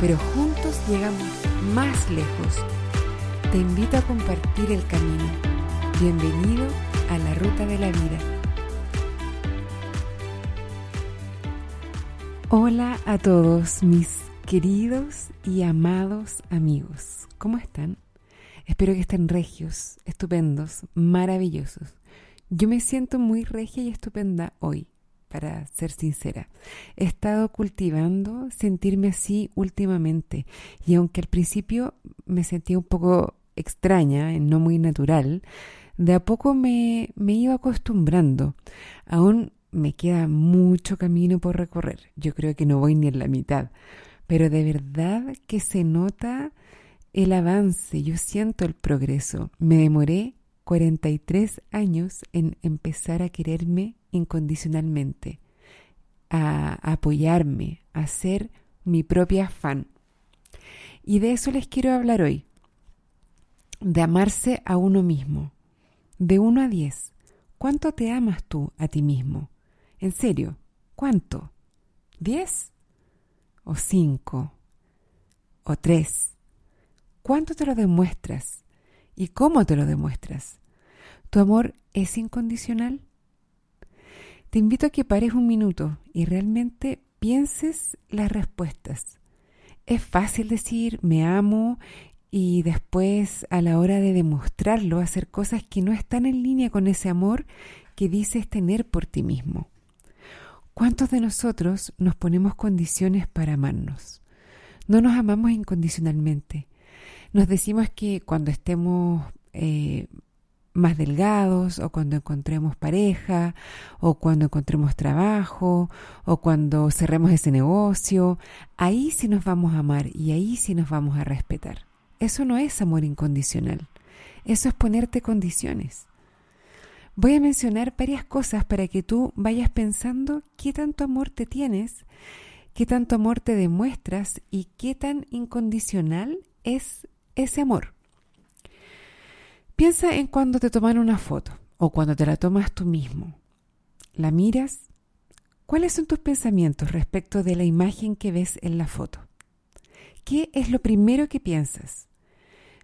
pero juntos llegamos más lejos. Te invito a compartir el camino. Bienvenido a la ruta de la vida. Hola a todos mis queridos y amados amigos. ¿Cómo están? Espero que estén regios, estupendos, maravillosos. Yo me siento muy regia y estupenda hoy, para ser sincera. He estado cultivando sentirme así últimamente y aunque al principio me sentía un poco extraña, no muy natural, de a poco me, me iba acostumbrando. Aún me queda mucho camino por recorrer. Yo creo que no voy ni en la mitad, pero de verdad que se nota el avance, yo siento el progreso. Me demoré 43 años en empezar a quererme incondicionalmente, a apoyarme, a ser mi propia fan. Y de eso les quiero hablar hoy, de amarse a uno mismo, de 1 a 10. ¿Cuánto te amas tú a ti mismo? En serio, ¿cuánto? ¿10? ¿O 5? ¿O 3? ¿Cuánto te lo demuestras? ¿Y cómo te lo demuestras? ¿Tu amor es incondicional? Te invito a que pares un minuto y realmente pienses las respuestas. Es fácil decir me amo y después a la hora de demostrarlo hacer cosas que no están en línea con ese amor que dices tener por ti mismo. ¿Cuántos de nosotros nos ponemos condiciones para amarnos? No nos amamos incondicionalmente. Nos decimos que cuando estemos eh, más delgados o cuando encontremos pareja o cuando encontremos trabajo o cuando cerremos ese negocio, ahí sí nos vamos a amar y ahí sí nos vamos a respetar. Eso no es amor incondicional, eso es ponerte condiciones. Voy a mencionar varias cosas para que tú vayas pensando qué tanto amor te tienes, qué tanto amor te demuestras y qué tan incondicional es ese amor. Piensa en cuando te toman una foto o cuando te la tomas tú mismo. ¿La miras? ¿Cuáles son tus pensamientos respecto de la imagen que ves en la foto? ¿Qué es lo primero que piensas?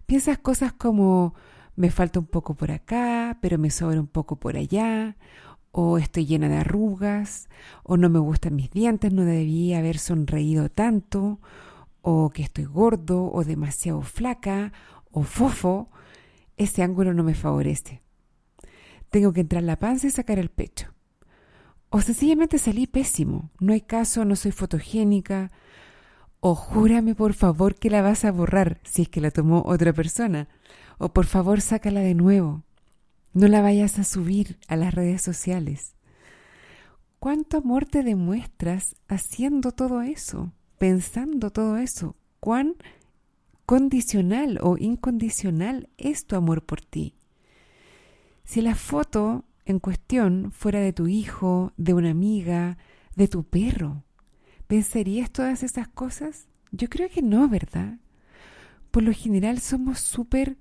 ¿Piensas cosas como me falta un poco por acá, pero me sobra un poco por allá? ¿O estoy llena de arrugas? ¿O no me gustan mis dientes, no debía haber sonreído tanto? ¿O que estoy gordo o demasiado flaca? ¿O fofo? Ese ángulo no me favorece. Tengo que entrar la panza y sacar el pecho. O sencillamente salí pésimo. No hay caso, no soy fotogénica. O júrame por favor que la vas a borrar si es que la tomó otra persona. O por favor sácala de nuevo. No la vayas a subir a las redes sociales. ¿Cuánto amor te demuestras haciendo todo eso? Pensando todo eso. ¿Cuán condicional o incondicional es tu amor por ti. Si la foto en cuestión fuera de tu hijo, de una amiga, de tu perro, ¿pensarías todas esas cosas? Yo creo que no, ¿verdad? Por lo general somos súper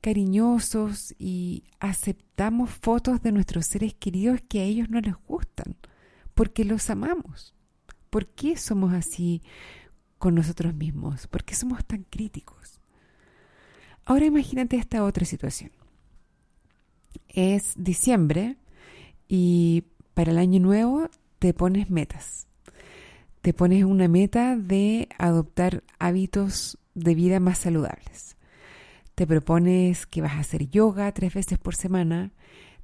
cariñosos y aceptamos fotos de nuestros seres queridos que a ellos no les gustan, porque los amamos. ¿Por qué somos así con nosotros mismos? ¿Por qué somos tan críticos? Ahora imagínate esta otra situación. Es diciembre y para el año nuevo te pones metas. Te pones una meta de adoptar hábitos de vida más saludables. Te propones que vas a hacer yoga tres veces por semana.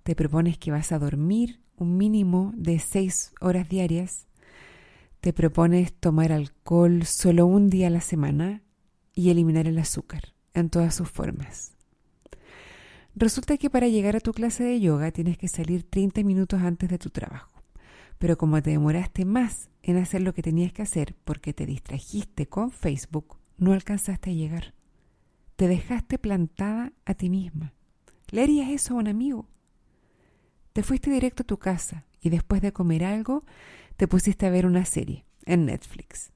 Te propones que vas a dormir un mínimo de seis horas diarias te propones tomar alcohol solo un día a la semana y eliminar el azúcar en todas sus formas. Resulta que para llegar a tu clase de yoga tienes que salir 30 minutos antes de tu trabajo. Pero como te demoraste más en hacer lo que tenías que hacer porque te distrajiste con Facebook no alcanzaste a llegar. Te dejaste plantada a ti misma. ¿Le harías eso a un amigo? Te fuiste directo a tu casa y después de comer algo te pusiste a ver una serie en Netflix.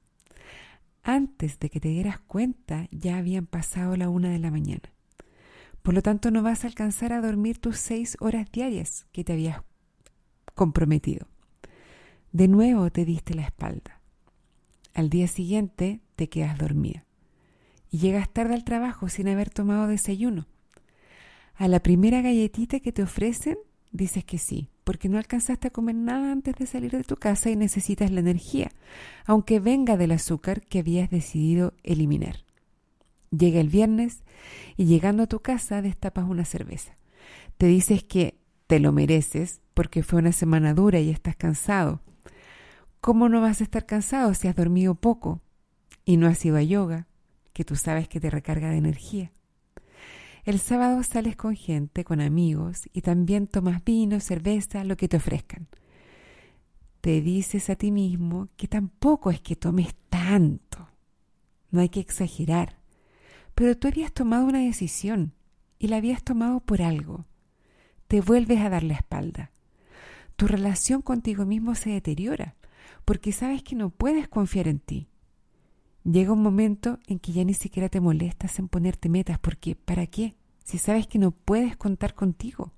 Antes de que te dieras cuenta ya habían pasado la una de la mañana. Por lo tanto no vas a alcanzar a dormir tus seis horas diarias que te habías comprometido. De nuevo te diste la espalda. Al día siguiente te quedas dormida y llegas tarde al trabajo sin haber tomado desayuno. A la primera galletita que te ofrecen dices que sí, porque no alcanzaste a comer nada antes de salir de tu casa y necesitas la energía, aunque venga del azúcar que habías decidido eliminar. Llega el viernes y llegando a tu casa destapas una cerveza. Te dices que te lo mereces porque fue una semana dura y estás cansado. ¿Cómo no vas a estar cansado si has dormido poco y no has ido a yoga, que tú sabes que te recarga de energía? El sábado sales con gente, con amigos, y también tomas vino, cerveza, lo que te ofrezcan. Te dices a ti mismo que tampoco es que tomes tanto. No hay que exagerar. Pero tú habías tomado una decisión y la habías tomado por algo. Te vuelves a dar la espalda. Tu relación contigo mismo se deteriora porque sabes que no puedes confiar en ti. Llega un momento en que ya ni siquiera te molestas en ponerte metas porque ¿para qué? Si sabes que no puedes contar contigo.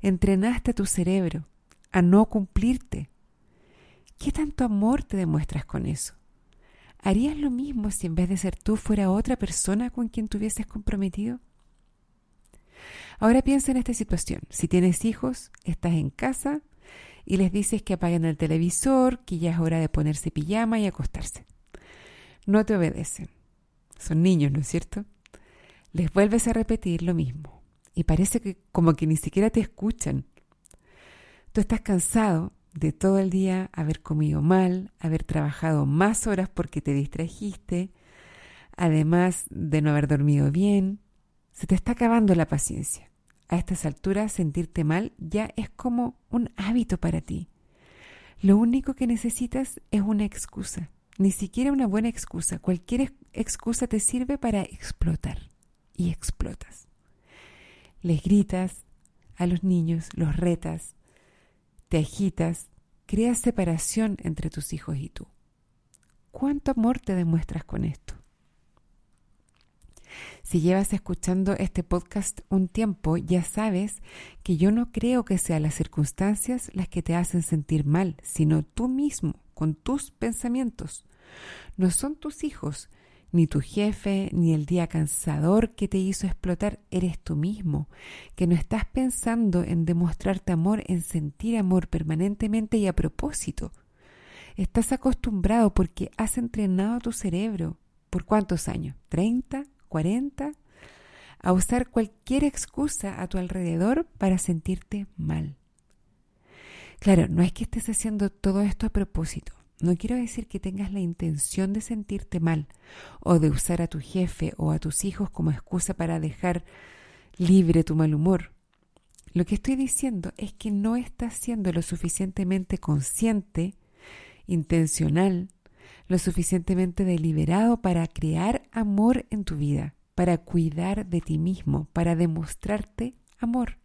Entrenaste a tu cerebro a no cumplirte. ¿Qué tanto amor te demuestras con eso? ¿Harías lo mismo si en vez de ser tú fuera otra persona con quien te hubieses comprometido? Ahora piensa en esta situación. Si tienes hijos, estás en casa y les dices que apaguen el televisor, que ya es hora de ponerse pijama y acostarse. No te obedecen. Son niños, ¿no es cierto? Les vuelves a repetir lo mismo y parece que como que ni siquiera te escuchan. Tú estás cansado de todo el día haber comido mal, haber trabajado más horas porque te distrajiste, además de no haber dormido bien. Se te está acabando la paciencia a estas alturas sentirte mal ya es como un hábito para ti. Lo único que necesitas es una excusa, ni siquiera una buena excusa. Cualquier excusa te sirve para explotar y explotas. Les gritas a los niños, los retas, te agitas, creas separación entre tus hijos y tú. ¿Cuánto amor te demuestras con esto? Si llevas escuchando este podcast un tiempo, ya sabes que yo no creo que sean las circunstancias las que te hacen sentir mal, sino tú mismo, con tus pensamientos. No son tus hijos, ni tu jefe, ni el día cansador que te hizo explotar, eres tú mismo, que no estás pensando en demostrarte amor, en sentir amor permanentemente y a propósito. Estás acostumbrado porque has entrenado tu cerebro. ¿Por cuántos años? ¿30? 40 a usar cualquier excusa a tu alrededor para sentirte mal. Claro, no es que estés haciendo todo esto a propósito. No quiero decir que tengas la intención de sentirte mal o de usar a tu jefe o a tus hijos como excusa para dejar libre tu mal humor. Lo que estoy diciendo es que no estás siendo lo suficientemente consciente, intencional lo suficientemente deliberado para crear amor en tu vida, para cuidar de ti mismo, para demostrarte amor.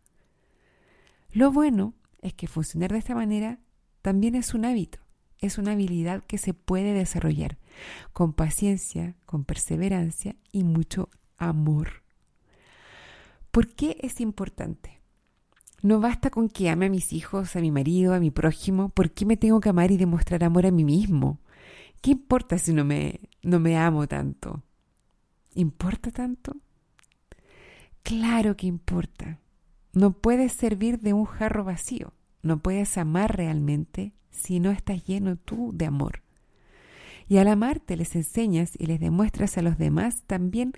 Lo bueno es que funcionar de esta manera también es un hábito, es una habilidad que se puede desarrollar con paciencia, con perseverancia y mucho amor. ¿Por qué es importante? No basta con que ame a mis hijos, a mi marido, a mi prójimo. ¿Por qué me tengo que amar y demostrar amor a mí mismo? ¿Qué importa si no me, no me amo tanto? ¿Importa tanto? Claro que importa. No puedes servir de un jarro vacío. No puedes amar realmente si no estás lleno tú de amor. Y al amarte les enseñas y les demuestras a los demás también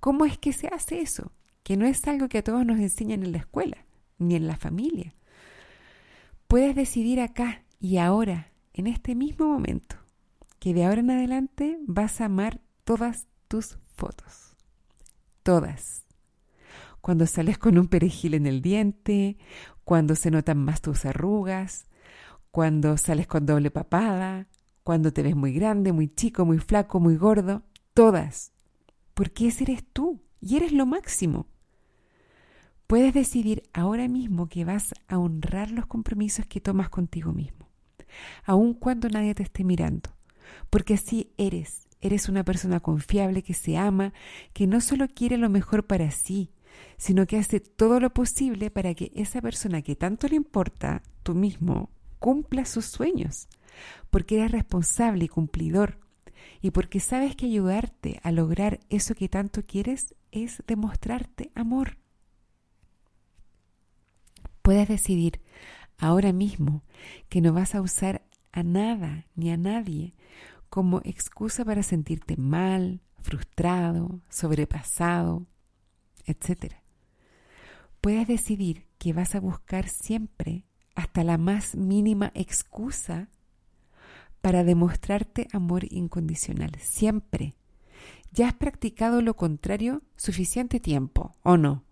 cómo es que se hace eso, que no es algo que a todos nos enseñan en la escuela, ni en la familia. Puedes decidir acá y ahora, en este mismo momento, que de ahora en adelante vas a amar todas tus fotos. Todas. Cuando sales con un perejil en el diente, cuando se notan más tus arrugas, cuando sales con doble papada, cuando te ves muy grande, muy chico, muy flaco, muy gordo. todas, porque ese eres tú y eres lo máximo. Puedes decidir ahora mismo que vas a honrar los compromisos que tomas contigo mismo, aun cuando nadie te esté mirando, porque así eres. Eres una persona confiable que se ama, que no solo quiere lo mejor para sí, sino que hace todo lo posible para que esa persona que tanto le importa, tú mismo, cumpla sus sueños, porque eres responsable y cumplidor, y porque sabes que ayudarte a lograr eso que tanto quieres es demostrarte amor puedes decidir ahora mismo que no vas a usar a nada ni a nadie como excusa para sentirte mal, frustrado, sobrepasado, etc. Puedes decidir que vas a buscar siempre hasta la más mínima excusa para demostrarte amor incondicional, siempre. Ya has practicado lo contrario suficiente tiempo, ¿o no?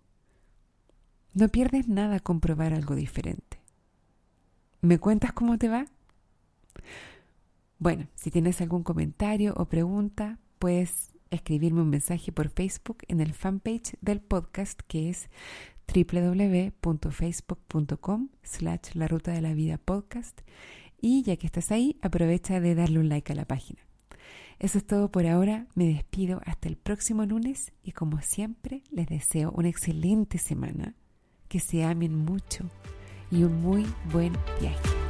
No pierdes nada con probar algo diferente. ¿Me cuentas cómo te va? Bueno, si tienes algún comentario o pregunta, puedes escribirme un mensaje por Facebook en el fanpage del podcast que es www.facebook.com slash la ruta de la vida podcast y ya que estás ahí aprovecha de darle un like a la página. Eso es todo por ahora, me despido hasta el próximo lunes y como siempre les deseo una excelente semana que se amen mucho y un muy buen viaje.